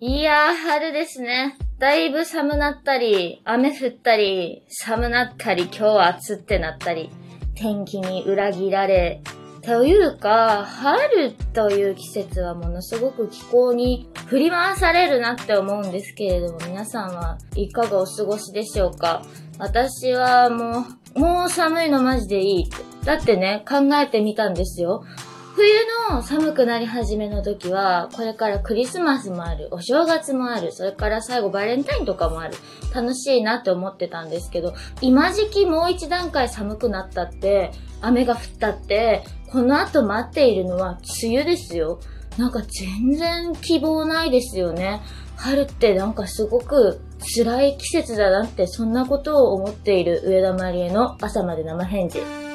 いやー、春ですね。だいぶ寒なったり、雨降ったり、寒なったり、今日は暑ってなったり、天気に裏切られ、というか、春という季節はものすごく気候に振り回されるなって思うんですけれども、皆さんはいかがお過ごしでしょうか？私はもう、もう寒いのマジでいい。だってね、考えてみたんですよ。冬の寒くなり始めの時は、これからクリスマスもある、お正月もある、それから最後バレンタインとかもある。楽しいなって思ってたんですけど、今時期もう一段階寒くなったって、雨が降ったって、この後待っているのは梅雨ですよ。なんか全然希望ないですよね。春ってなんかすごく辛い季節だなって、そんなことを思っている上田まりえの朝まで生返事。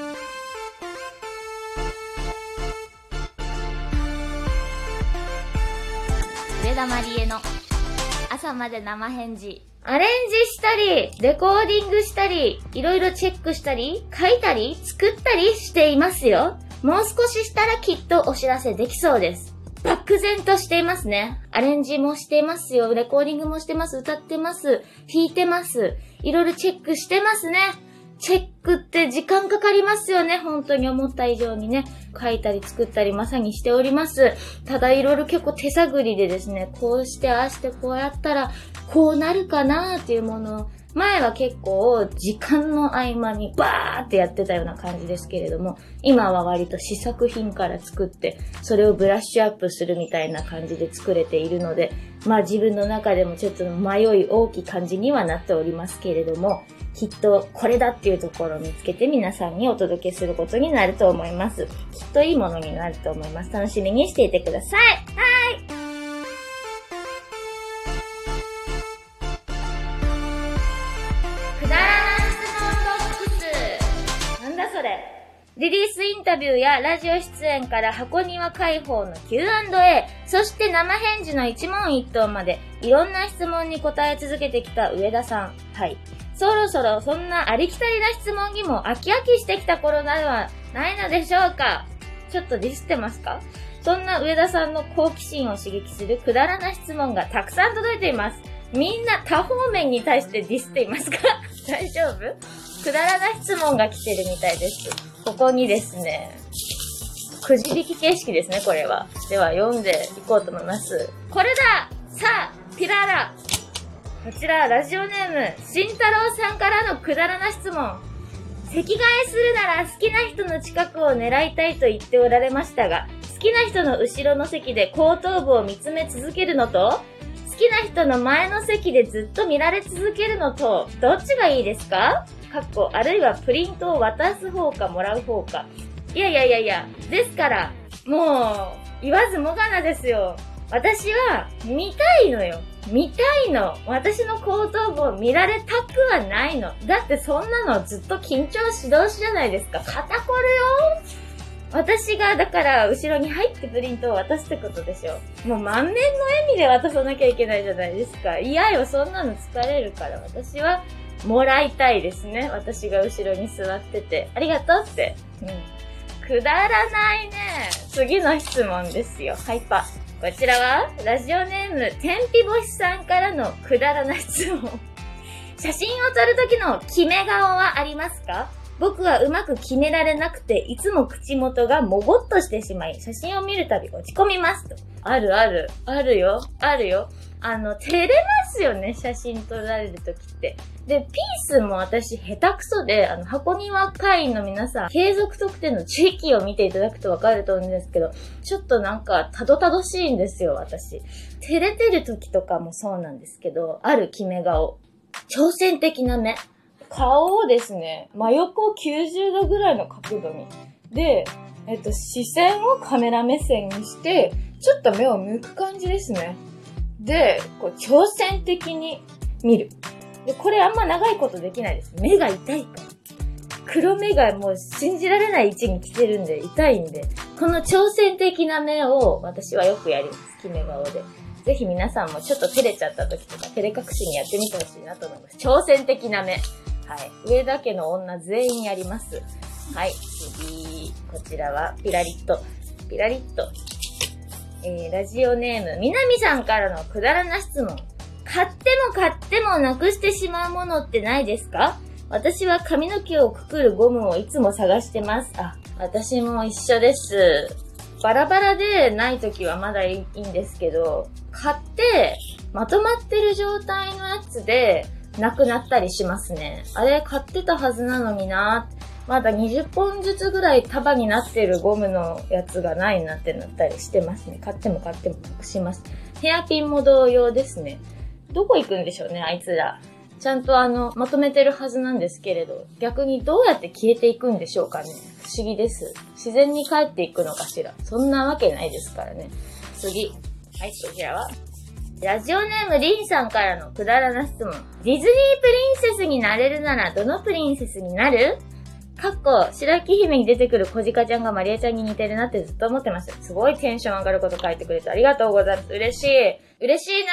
朝まで生返事。アレンジしたり、レコーディングしたり、いろいろチェックしたり、書いたり、作ったりしていますよ。もう少ししたらきっとお知らせできそうです。漠然としていますね。アレンジもしていますよ。レコーディングもしてます。歌ってます。弾いてます。いろいろチェックしてますね。チェックって時間かかりますよね。本当に思った以上にね。書いたり作ったりまさにしております。ただいろいろ結構手探りでですね、こうしてああしてこうやったらこうなるかなっていうものを前は結構時間の合間にバーってやってたような感じですけれども、今は割と試作品から作って、それをブラッシュアップするみたいな感じで作れているので、まあ自分の中でもちょっと迷い大きい感じにはなっておりますけれども、きっとこれだっていうところを見つけて皆さんにお届けすることになると思います。きっといいものになると思います。楽しみにしていてください。はい。リリースインタビューやラジオ出演から箱庭開放の Q&A、そして生返事の一問一答まで、い。ろんな質問に答え続けてきた上田さん。はい。そろそろそんなありきたりな質問にも飽き飽きしてきた頃などはないのでしょうか？ちょっとディスってますか？そんな上田さんの好奇心を刺激するくだらな質問がたくさん届いています。みんな多方面に対してディスっていますか？大丈夫？くだらな質問が来てるみたいです。ここにですね、くじ引き形式ですね、これは。では、読んでいこうと思います。これださあ、ピララこちら、ラジオネーム、慎太郎さんからのくだらな質問。席替えするなら好きな人の近くを狙いたいと言っておられましたが、好きな人の後ろの席で後頭部を見つめ続けるのと、好きな人の前の席でずっと見られ続けるのと、どっちがいいですか？かっこ、あるいはプリントを渡す方かもらう方か。いやいやいやいや、ですから、もう、言わずもがなですよ。私は、見たいのよ。見たいの。私の後頭部を見られたくはないの。だってそんなのずっと緊張し通しじゃないですか。肩こるよ私が、だから、後ろに入ってプリントを渡すってことでしょ。もう満面の笑みで渡さなきゃいけないじゃないですか。嫌よ、そんなの疲れるから。私は、もらいたいですね。私が後ろに座ってて。ありがとうって。うん。くだらないね。次の質問ですよ。ハイパー。こちらは、ラジオネーム、天日干しさんからのくだらな質問。写真を撮るときの決め顔はありますか？僕はうまく決められなくて、いつも口元がもごっとしてしまい、写真を見るたび落ち込みますと。あるある。あるよ。あるよ。あの、照れますよね、写真撮られるときって。で、ピースも私下手くそで、あの、箱庭会員の皆さん、継続特典の地域を見ていただくとわかると思うんですけど、ちょっとなんか、たどたどしいんですよ、私。照れてる時とかもそうなんですけど、ある決め顔。挑戦的な目。顔をですね、真横90度ぐらいの角度に。で、えっと、視線をカメラ目線にして、ちょっと目を向く感じですね。で、こう、挑戦的に見る。で、これあんま長いことできないです。目が痛いから。黒目がもう信じられない位置に来てるんで、痛いんで、この挑戦的な目を私はよくやります。決め顔で。ぜひ皆さんもちょっと照れちゃった時とか、照れ隠しにやってみてほしいなと思います。挑戦的な目。はい。上田家の女全員やります。はい。次、こちらはピラリット。ピラリット。えー、ラジオネーム、みなみさんからのくだらな質問。買っても買ってもなくしてしまうものってないですか？私は髪の毛をくくるゴムをいつも探してます。あ、私も一緒です。バラバラでない時はまだいいんですけど、買って、まとまってる状態のやつで、なくなったりしますね。あれ買ってたはずなのになまだ20本ずつぐらい束になってるゴムのやつがないなってなったりしてますね。買っても買っても隠します。ヘアピンも同様ですね。どこ行くんでしょうね、あいつら。ちゃんとあの、まとめてるはずなんですけれど、逆にどうやって消えていくんでしょうかね。不思議です。自然に帰っていくのかしら。そんなわけないですからね。次。はい、こちらは。ラジオネームリンさんからのくだらな質問。ディズニープリンセスになれるならどのプリンセスになる？かっこ、白雪姫に出てくる小鹿ちゃんがマリアちゃんに似てるなってずっと思ってます。すごいテンション上がること書いてくれてありがとうございます。嬉しい。嬉しい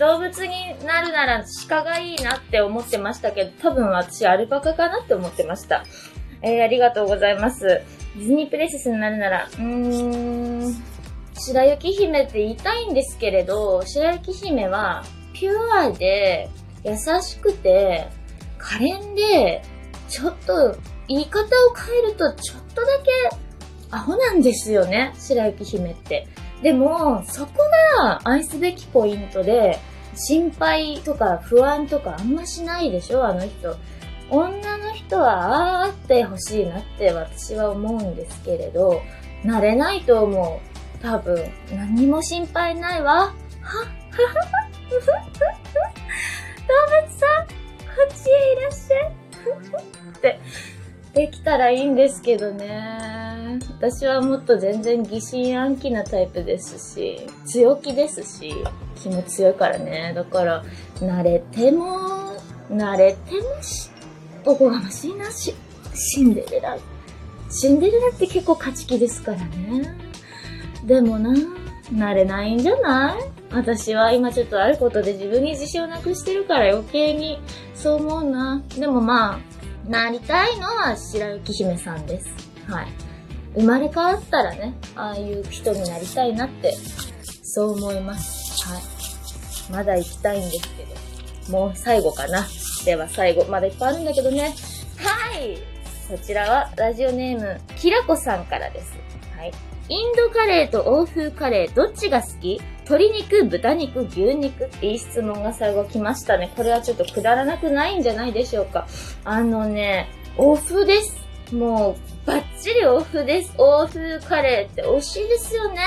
な動物になるなら鹿がいいなって思ってましたけど、多分私アルパカかなって思ってました。えー、ありがとうございます。ディズニープレイセスになるなら、うーん、白雪姫って言いたいんですけれど、白雪姫はピュアで優しくて可憐で、ちょっと言い方を変えるとちょっとだけアホなんですよね、白雪姫って。でも、そこが愛すべきポイントで、心配とか不安とかあんましないでしょ、あの人。女の人はあああってほしいなって私は思うんですけれど、なれないと思う。多分、何も心配ないわ。はっ、ははは動物さん、こっちへいらっしゃい。って、できたらいいんですけどね。私はもっと全然疑心暗鬼なタイプですし、強気ですし、気も強いからね。だから、慣れても、慣れてもし、おこがましいなし、シンデレラ。シンデレラって結構勝ち気ですからね。でもな、慣れないんじゃない？私は今ちょっとあることで自分に自信をなくしてるから余計にそう思うな。でもまあ、なりたいのは白雪姫さんです。はい。生まれ変わったらね、ああいう人になりたいなって、そう思います。はい。まだ行きたいんですけど。もう最後かな。では最後、まだいっぱいあるんだけどね。はい。こちらはラジオネーム、きらこさんからです。はい。インドカレーと欧風カレー、どっちが好き？鶏肉、豚肉、牛肉？いい質問が最後来ましたね。これはちょっとくだらなくないんじゃないでしょうか。あのね、欧風です。もう、バッチリ欧風です。欧風カレーって美味しいですよね。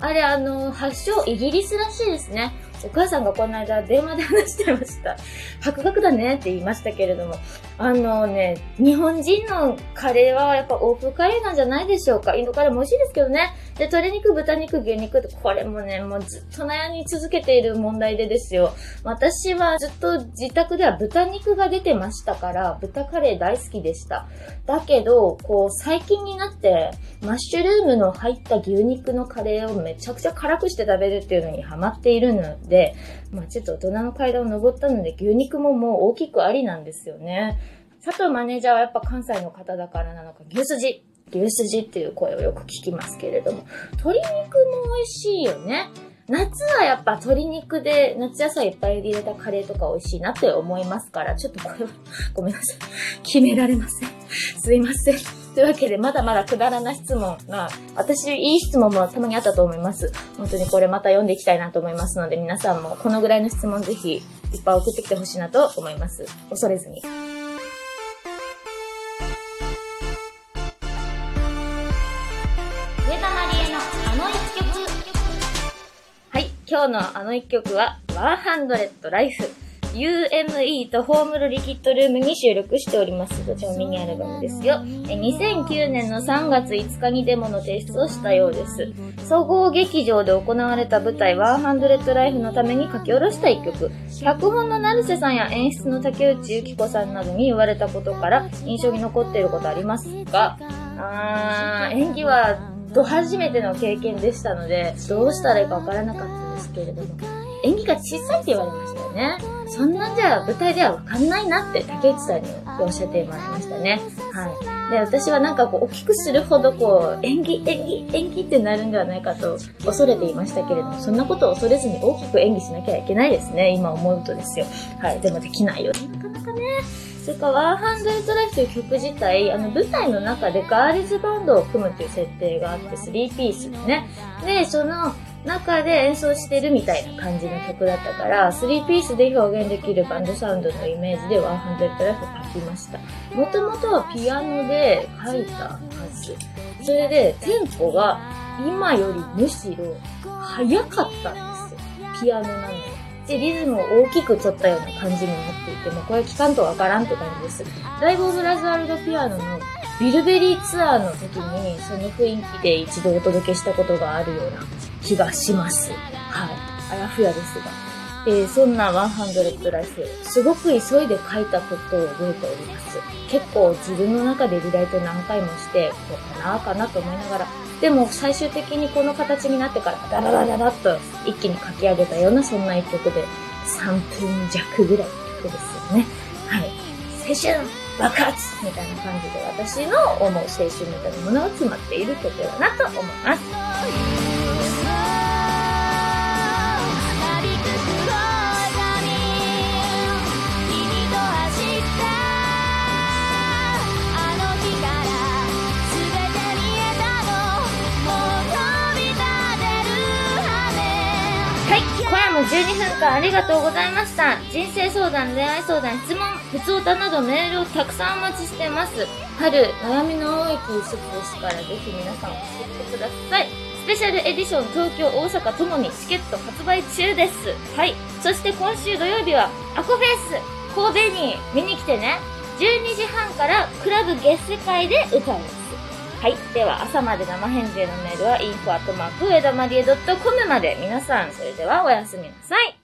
あれ、あの、発祥イギリスらしいですね。お母さんがこの間電話で話してました。博学だねって言いましたけれども。あのね、日本人のカレーはやっぱオープンカレーなんじゃないでしょうか。インドカレーも美味しいですけどね。で、鶏肉、豚肉、牛肉って、これもね、もうずっと悩み続けている問題でですよ。私はずっと自宅では豚肉が出てましたから、豚カレー大好きでした。だけど、こう、最近になって、マッシュルームの入った牛肉のカレーをめちゃくちゃ辛くして食べるっていうのにハマっているので、まあちょっと大人の階段を登ったので、牛肉ももう大きくありなんですよね。佐藤マネージャーはやっぱ関西の方だからなのか、牛すじ。牛すじっていう声をよく聞きますけれども、鶏肉も美味しいよね。夏はやっぱ鶏肉で夏野菜いっぱい入れたカレーとか美味しいなって思いますから、ちょっとこれはごめんなさい。決められません。すいません。というわけで、まだまだくだらな質問が、私、いい質問もたまにあったと思います。本当にこれまた読んでいきたいなと思いますので、皆さんもこのぐらいの質問ぜひいっぱい送ってきてほしいなと思います。恐れずに。はい今日のあの一曲は、ワーハンドレッドライフ。UME とホームルリキッドルームに収録しております。どちらもミニアルバムですよ。2009年の3月5日にデモの提出をしたようです。総合劇場で行われた舞台ワンハンドレッドライフのために書き下ろした一曲。脚本の成瀬さんや演出の竹内ゆき子さんなどに言われたことから印象に残っていることありますが、あー演技はと初めての経験でしたので、どうしたらいいかわからなかったんですけれども、演技が小さいって言われましたよね。そんなんじゃ舞台ではわかんないなって竹内さんにおっしゃってもらいましたね。はい。で、私はなんかこう、大きくするほどこう、演技、演技、演技ってなるんではないかと恐れていましたけれども、そんなことを恐れずに大きく演技しなきゃいけないですね。今思うとですよ。はい。でもできないよ。なかなかね。それか、ワンハンドルトライフという曲自体、あの、舞台の中でガールズバンドを組むという設定があって、3ピースでね。で、その、中で演奏してるみたいな感じの曲だったから、3ピースで表現できるバンドサウンドのイメージで100ライフを書きました。もともとはピアノで書いたはず。それで、テンポが今よりむしろ早かったんですよ。ピアノなのに。で、リズムを大きく取ったような感じになっていて、もうこれ聞かんとわからんって感じです。ライブオブラズワールドピアノのビルベリーツアーの時にその雰囲気で一度お届けしたことがあるような気がします。はい。あやふやですが。えー、そんな100ライフ、すごく急いで書いたことを覚えております。結構自分の中でリライト何回もして、こうかなかなと思いながら、でも最終的にこの形になってからダラダラダラっと一気に書き上げたようなそんな一曲で3分弱ぐらいの曲ですよね。はい。青春爆発みたいな感じで私の思う青春みたいなものが詰まっている曲だなと思います。12分間ありがとうございました。人生相談、恋愛相談、質問、普通歌などメールをたくさんお待ちしてます。春、悩みの多い季節ですから、ぜひ皆さん送ってください。スペシャルエディション東京、大阪ともにチケット発売中です。はい。そして今週土曜日は、アコフェス神戸に見に来てね。12時半からクラブ月世界で歌います。はい。では、朝まで生返事へのメールは info.com まで。皆さん、それではおやすみなさい。